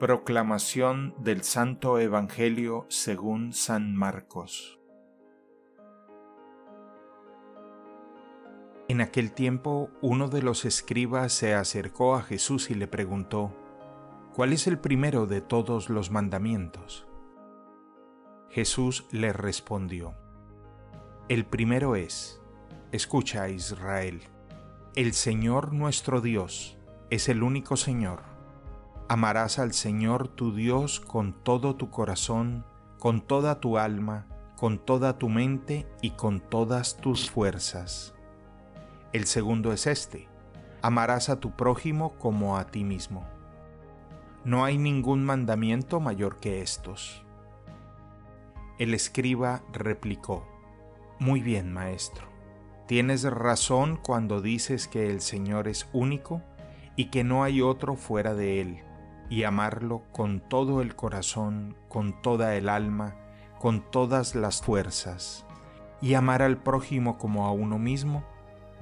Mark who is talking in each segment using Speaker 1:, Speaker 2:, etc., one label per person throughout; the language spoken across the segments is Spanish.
Speaker 1: Proclamación del Santo Evangelio según San Marcos. En aquel tiempo uno de los escribas se acercó a Jesús y le preguntó, ¿Cuál es el primero de todos los mandamientos? Jesús le respondió, El primero es, escucha Israel, el Señor nuestro Dios es el único Señor Amarás al Señor tu Dios con todo tu corazón, con toda tu alma, con toda tu mente y con todas tus fuerzas. El segundo es este, amarás a tu prójimo como a ti mismo. No hay ningún mandamiento mayor que estos. El escriba replicó, Muy bien, maestro, tienes razón cuando dices que el Señor es único y que no hay otro fuera de él y amarlo con todo el corazón, con toda el alma, con todas las fuerzas, y amar al prójimo como a uno mismo,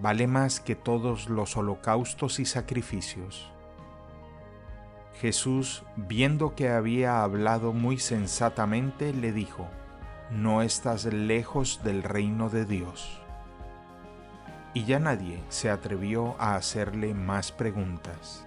Speaker 1: vale más que todos los holocaustos y sacrificios. Jesús, viendo que había hablado muy sensatamente, le dijo, No estás lejos del reino de Dios. Y ya nadie se atrevió a hacerle más preguntas.